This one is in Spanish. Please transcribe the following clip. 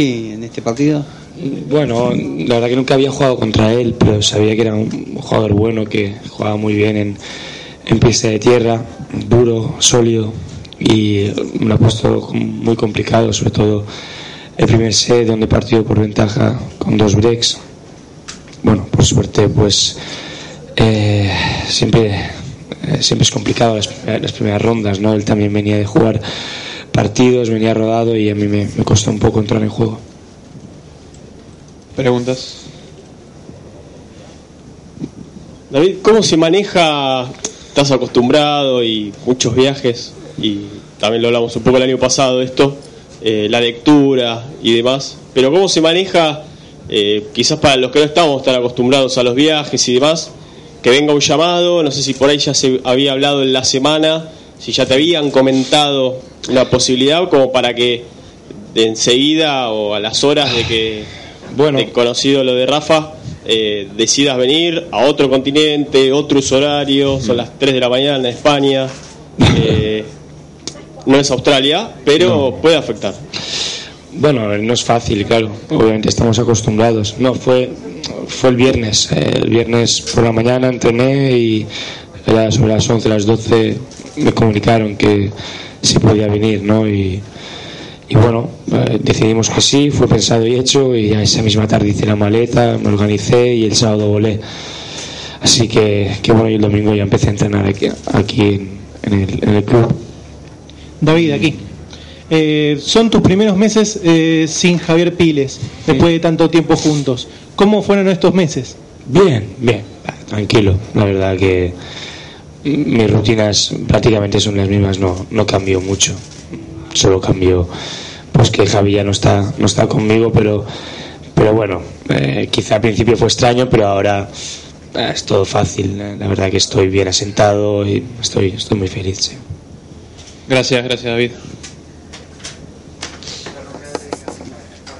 En este partido? Bueno, la verdad que nunca había jugado contra él, pero sabía que era un jugador bueno, que jugaba muy bien en, en pista de tierra, duro, sólido, y me lo ha puesto muy complicado, sobre todo el primer set, donde partió por ventaja con dos breaks. Bueno, por suerte, pues eh, siempre, eh, siempre es complicado las, las, primeras rondas, ¿no? Él también venía de jugar partidos, venía rodado y a mí me, costó un poco entrar en juego. ¿Preguntas? David, ¿cómo se maneja? Estás acostumbrado y muchos viajes, y también lo hablamos un poco el año pasado esto, eh, la lectura y demás, pero ¿cómo se maneja, eh, quizás para los que no estamos tan acostumbrados a los viajes y demás, que venga un llamado, no sé si por ahí ya se había hablado en la semana, si ya te habían comentado una posibilidad como para que de enseguida o a las horas de que bueno. de conocido lo de Rafa, eh, decidas venir a otro continente, otro uso horario, son las 3 de la mañana en España. Eh, no es Australia, pero puede afectar. Bueno, no es fácil, claro. Obviamente estamos acostumbrados. No, fue, fue el viernes. Eh, el viernes por la mañana entrené y era sobre las 11, las 12 me comunicaron que se podía venir, ¿no? Y, y bueno, eh, decidimos que sí, fue pensado y hecho y esa misma tarde hice la maleta, me organicé y el sábado volé. Así que, que bueno, y el domingo ya empecé a entrenar aquí, aquí en, el, en el club. David, aquí. Eh, son tus primeros meses eh, sin Javier Piles, después de tanto tiempo juntos. ¿Cómo fueron estos meses? Bien, bien, tranquilo. La verdad que mis rutinas prácticamente son las mismas, no, no cambió mucho solo cambio pues que Javi ya no está, no está conmigo, pero, pero bueno, eh, quizá al principio fue extraño, pero ahora eh, es todo fácil. La verdad que estoy bien asentado y estoy, estoy muy feliz. Gracias, gracias David.